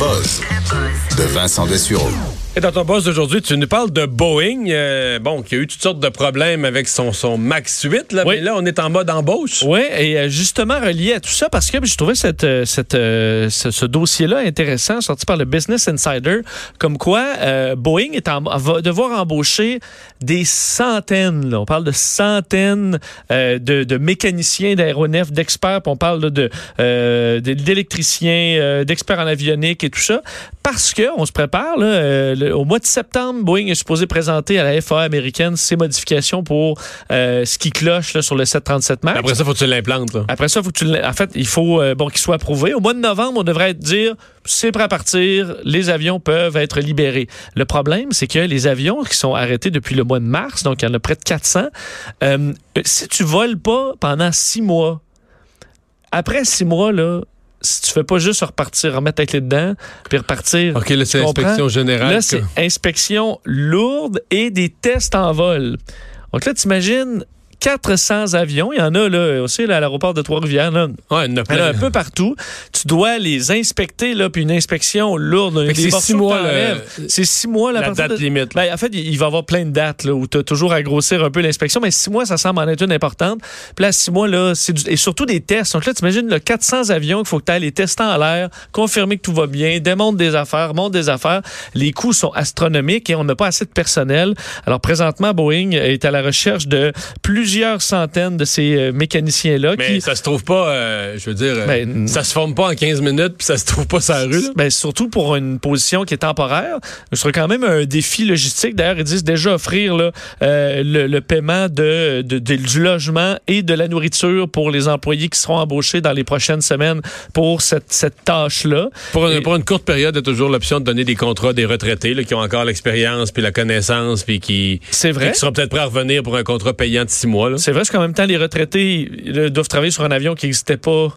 buzz de Vincent Dessureau. Et dans ton poste d'aujourd'hui, tu nous parles de Boeing, euh, bon, qui a eu toutes sortes de problèmes avec son, son Max 8, là, Oui. mais là, on est en mode embauche. Oui, et euh, justement relié à tout ça, parce que je trouvais cette, euh, cette, euh, ce, ce dossier-là intéressant, sorti par le Business Insider, comme quoi euh, Boeing est en- va devoir embaucher des centaines, là, on parle de centaines euh, de, de mécaniciens d'aéronefs, d'experts, puis on parle là, de euh, d'électriciens, euh, d'experts en avionique et tout ça, parce que on se prépare, là, euh, le- au mois de septembre, Boeing est supposé présenter à la FAA américaine ses modifications pour euh, ce qui cloche là, sur le 737 MAX. Après ça, faut que tu l'implantes. Après ça, faut que tu en fait, il faut euh, bon qu'il soit approuvé. Au mois de novembre, on devrait dire c'est prêt à partir, les avions peuvent être libérés. Le problème, c'est que les avions qui sont arrêtés depuis le mois de mars, donc il y en a près de 400, euh, si tu voles pas pendant six mois, après six mois là, si tu fais pas juste repartir, remettre avec les dedans, puis repartir. OK, là, c'est l'inspection générale. Là, que- c'est inspection lourde et des tests en vol. Donc là, t'imagines 400 avions. Il y en a là, aussi là, à l'aéroport de Trois-Rivières. là. Ouais, il y en a un peu partout. Tu dois les inspecter, là, puis une inspection lourde. C'est six mois, le- C'est six mois la, date de- limite. Ben, en fait, il va y avoir plein de dates là, où tu as toujours à grossir un peu l'inspection, mais six mois, ça semble en être une importante. Puis là, six mois, là, c'est du- et surtout des tests. Donc là, tu imagines le 400 avions qu'il faut que tu ailles les tester en l'air, confirmer que tout va bien, démontre des affaires, montre des affaires. Les coûts sont astronomiques et on n'a pas assez de personnel. Alors présentement, Boeing est à la recherche de plusieurs centaines de ces euh, mécaniciens-là Mais qui... ça se trouve pas, euh, je veux dire, euh, Ben, ça se forme pas en 15 minutes, puis ça se trouve pas sur la rue. là. Ben, surtout pour une position qui est temporaire. Ce sera quand même un défi logistique. D'ailleurs, ils disent déjà offrir là, euh, le, le paiement de, de- de- du logement et de la nourriture pour les employés qui seront embauchés dans les prochaines semaines pour cette, cette tâche-là. Pour, une, Et- pour une courte période, il y a toujours l'option de donner des contrats des retraités là, qui ont encore l'expérience puis la connaissance puis qui, C'est vrai. qui seront peut-être prêts à revenir pour un contrat payant de six mois. C'est vrai, qu'en même temps, les retraités ils doivent travailler sur un avion qui n'existait pas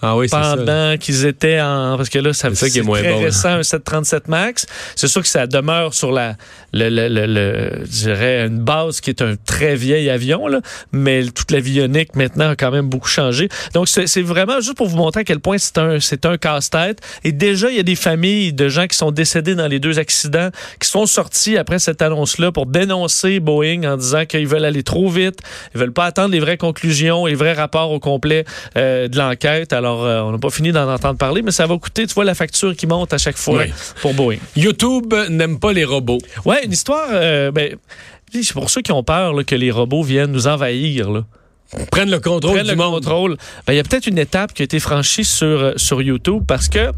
Ah oui, pendant qu'ils étaient en parce que là ça, ça c'est moins très bon, là. récent un 737 Max. C'est sûr que ça demeure sur la le, le, le- le- je dirais une base qui est un très vieil avion là, mais toute l'avionique maintenant a quand même beaucoup changé. Donc c'est c'est vraiment juste pour vous montrer à quel point c'est un c'est un casse-tête. Et déjà il y a des familles de gens qui sont décédés dans les deux accidents qui sont sortis après cette annonce là pour dénoncer Boeing en disant qu'ils veulent aller trop vite ils veulent pas attendre les vraies conclusions les vrais rapports au complet euh, de l'enquête. Alors, euh, on n'a pas fini d'en entendre parler, mais ça va coûter, tu vois, la facture qui monte à chaque fois Oui. pour Boeing. YouTube n'aime pas les robots. Ouais, une histoire, euh, ben, c'est pour ceux qui ont peur là, que les robots viennent nous envahir. Là. Prennent le contrôle Prennent du le monde. contrôle. Ben, il y a peut-être une étape qui a été franchie sur, euh, sur YouTube parce que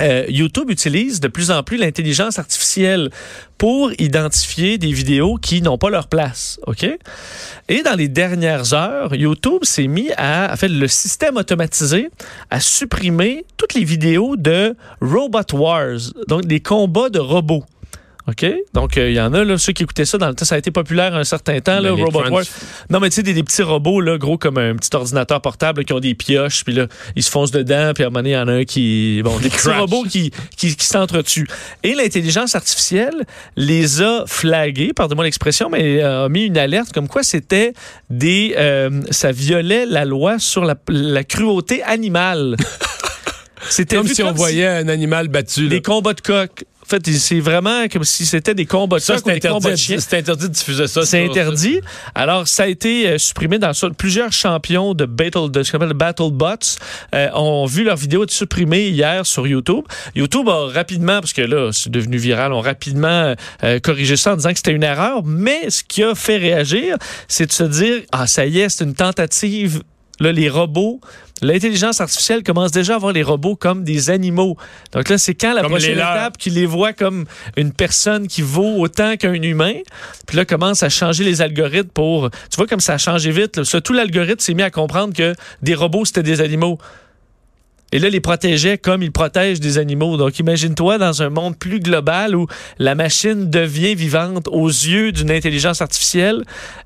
euh, YouTube utilise de plus en plus l'intelligence artificielle pour identifier des vidéos qui n'ont pas leur place, OK? Et dans les dernières heures, YouTube s'est mis à, en fait, le système automatisé à supprimer toutes les vidéos de Robot Wars, donc des combats de robots. OK? Donc, euh, il y en a, là, ceux qui écoutaient ça dans le temps, ça a été populaire un certain temps, là, Ben, Robot Wars. Non, mais tu sais, des, des petits robots, là, gros comme un petit ordinateur portable, là, qui ont des pioches, puis là, ils se foncent dedans, puis à un moment donné, il y en a un qui. Bon, des petits robots qui, qui, qui s'entretuent. Et l'intelligence artificielle les a flagués, pardonnez-moi l'expression, mais euh, a mis une alerte comme quoi c'était des. euh, ça violait la loi sur la, la cruauté animale. C'était Comme si on voyait un animal battu. là. des combats de coq. En fait, c'est vraiment comme si c'était des combats de Ça, c'est interdit, c'est interdit de diffuser ça. C'est interdit. Alors, ça a été euh, supprimé dans ça. Plusieurs champions de Battle, de ce qu'on appelle le Battle Bots euh, ont vu leur vidéo être supprimée hier sur YouTube. YouTube a rapidement, parce que là, c'est devenu viral, ont rapidement euh, corrigé ça en disant que c'était une erreur. Mais ce qui a fait réagir, c'est de se dire, ah, ça y est, c'est une tentative. Là, les robots, l'intelligence artificielle commence déjà à voir les robots comme des animaux. Donc là, c'est quand la Comme prochaine étape qu'ils les voient comme une personne qui vaut autant qu'un humain. Puis là, commence à changer les algorithmes pour... Tu vois comme ça a changé vite. Là. Tout l'algorithme s'est mis à comprendre que des robots, c'était des animaux. Et là, les protégeait comme ils protègent des animaux. Donc, imagine-toi dans un monde plus global où la machine devient vivante aux yeux d'une intelligence artificielle.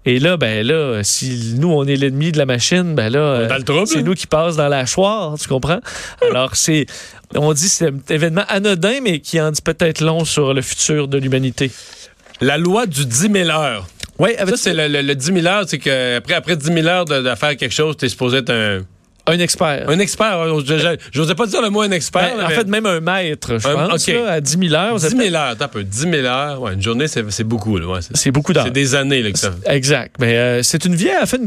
Et là, ben là, si nous, on est l'ennemi de la machine, ben là, c'est nous qui passe dans la choire, tu comprends? Alors, c'est, on dit c'est un événement anodin, mais qui en dit peut-être long sur le futur de l'humanité. La loi du 10 000 heures. Oui, Ça, c'est le, le- le 10 000 heures, c'est que après, après 10 000 heures de, de faire quelque chose, t'es supposé être un, Un expert. Un expert. Je n'osais pas dire le mot un expert. Ben, en fait, même un maître, je pense, à 10 000 heures. 10 000 heures, un peu. 10 000 heures. Ouais, une journée, c'est beaucoup. c'est beaucoup d'heures. C'est des années là, que ça Exact. Mais euh, c'est une vieille, fait,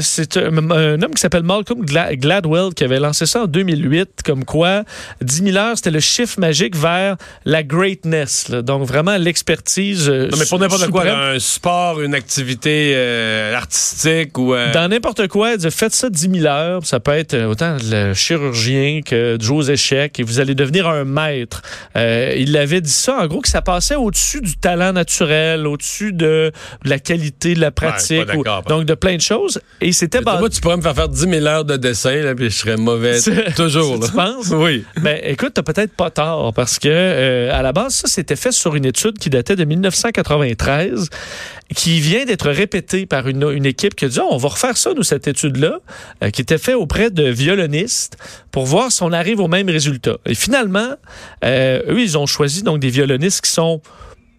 c'est un, homme qui s'appelle Malcolm Gladwell qui avait lancé ça en 2008, comme quoi 10 000 heures, c'était le chiffre magique vers la greatness. Donc, vraiment l'expertise. Euh, non, mais pour n'importe quoi, un sport, une activité euh, artistique ou. Dans n'importe quoi, faites ça 10 000 heures, ça peut être autant le chirurgien que Joe Échec et vous allez devenir un maître. Euh, il avait dit ça, en gros, que ça passait au-dessus du talent naturel, au-dessus de, la qualité de la pratique, donc de plein de choses. Et c'était Moi, tu pourrais me faire faire 10 000 heures de dessin, là, puis je serais mauvais toujours. Tu penses? Oui. Mais ben, écoute, t'as peut-être pas tort, parce que euh, à la base, ça, c'était fait sur une étude qui datait de 1993, qui vient d'être répétée par une, une équipe qui a dit, oh, on va refaire ça, nous, cette étude-là, euh, qui était faite auprès de violonistes pour voir si on arrive au même résultat. Et finalement, euh, eux, ils ont choisi donc des violonistes qui sont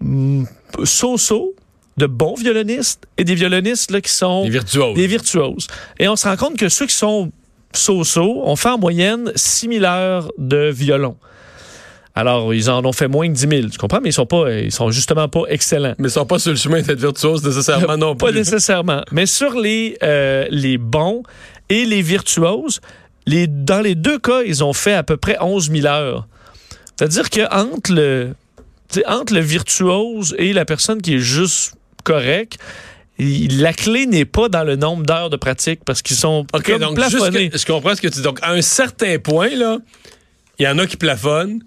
mm, so-so, de bons violonistes et des violonistes là, qui sont des virtuoses. des virtuoses. Et on se rend compte que ceux qui sont so-so ont fait en moyenne 6000 heures de violon. Alors, ils en ont fait moins que 10 000, tu comprends? Mais ils sont pas, ils sont justement pas excellents. Mais ils sont pas sur le chemin d'être virtuoses nécessairement non plus. Pas nécessairement. Mais sur les, euh, les bons et les virtuoses, les, dans les deux cas, ils ont fait à peu près 11 000 heures. C'est-à-dire qu'entre le, entre le virtuose et la personne qui est juste correcte, la clé n'est pas dans le nombre d'heures de pratique parce qu'ils sont okay, donc plafonnés. je comprends ce que tu dis. Donc, à un certain point, là, il y en a qui plafonnent,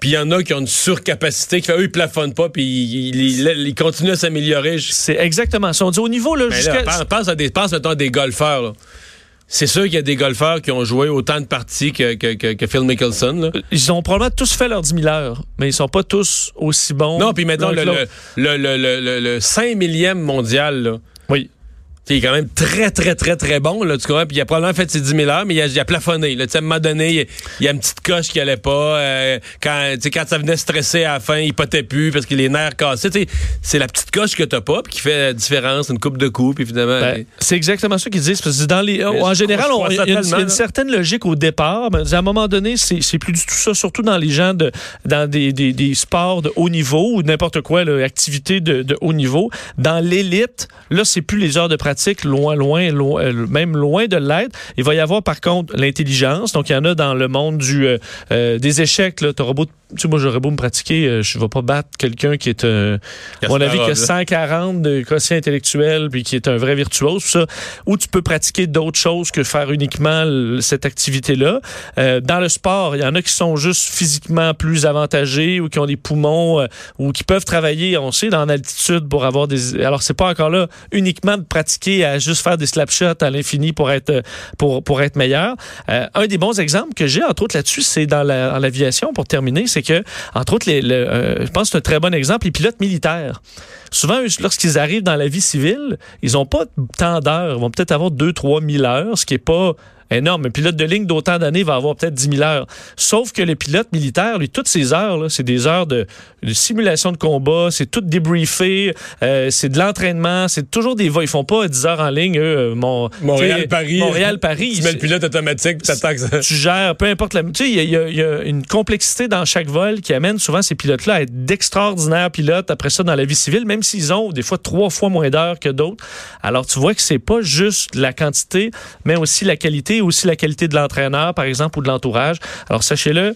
puis il y en a qui ont une surcapacité, qui fait eux, ils plafonnent pas, puis ils, continuent à s'améliorer. C'est exactement ça. On dit au niveau, là, jusqu'à... pense, à des, pense à des golfeurs, là. C'est sûr qu'il y a des golfeurs qui ont joué autant de parties que, que, Phil Mickelson. Ils ont probablement tous fait leurs 10 000 heures, mais ils sont pas tous aussi bons. Non, puis maintenant, le, le, le, le, 5 millième mondial, là, oui. Il est quand même très, très, très, très bon. Là, tu comprends? Puis il a probablement fait ses 10 000 heures, mais il a, il a plafonné. Là. À un moment donné, il, y a une petite coche qui allait pas. Euh, quand, quand ça venait stresser à la fin, il potait plus parce que les nerfs cassaient. C'est la petite coche que t'as pas puis qui fait la différence, une coupe de coupe, évidemment. Ben, c'est exactement ça qu'ils disent. Parce que dans les, en général, il y, a une certaine logique au départ. Mais à un moment donné, c'est plus du tout ça, surtout dans les gens de dans des, des, des sports de haut niveau ou n'importe quoi, là, activité de, de haut niveau. Dans l'élite, là, c'est plus les heures de pratique loin, loin, loin euh, même loin de l'être. Il va y avoir par contre l'intelligence. Donc, il y en a dans le monde du euh, euh, des échecs. Tu beau, tu sais, moi, j'aurais beau me pratiquer, je ne vais pas battre quelqu'un qui est, un, à mon avis, qui a 140 de quotient intellectuel, puis qui est un vrai virtuose. Ça, ou tu peux pratiquer d'autres choses que faire uniquement cette activité-là. dans le sport, il y en a qui sont juste physiquement plus avantagés ou qui ont des poumons ou qui peuvent travailler, on sait, dans l'altitude pour avoir des... Alors, c'est pas encore là uniquement de pratiquer à juste faire des slapshots à l'infini pour être pour pour être meilleur. Euh, un des bons exemples que j'ai entre autres là-dessus, c'est dans l'aviation pour terminer, c'est que entre autres euh, je pense que c'est un très bon exemple les pilotes militaires. Souvent lorsqu'ils arrivent dans la vie civile, ils ont pas tant d'heures, ils vont peut-être avoir 2 3 000 heures, ce qui est pas énorme. Un pilote de ligne d'autant d'années va avoir peut-être 10 000 heures. Sauf que le pilote militaire, lui, toutes ces heures, c'est des heures de, simulation de combat, c'est tout débriefé, euh, c'est de l'entraînement, c'est toujours des vols. Ils font pas 10 heures en ligne, eux, mon, Montréal-Paris. Montréal-Paris. Tu mets le pilote automatique, tu Tu gères, peu importe la... Tu sais, il y, y, a une complexité dans chaque vol qui amène souvent ces pilotes-là à être d'extraordinaires pilotes après ça dans la vie civile, même s'ils ont des fois trois fois moins d'heures que d'autres. Alors, tu vois que c'est pas juste la quantité, mais aussi la aussi la qualité de l'entraîneur, par exemple, ou de l'entourage. Alors, sachez-le,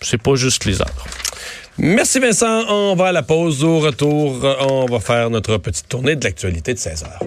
c'est pas juste les heures. Merci Vincent. On va à la pause. Au retour, on va faire notre petite tournée de l'actualité de 16 heures.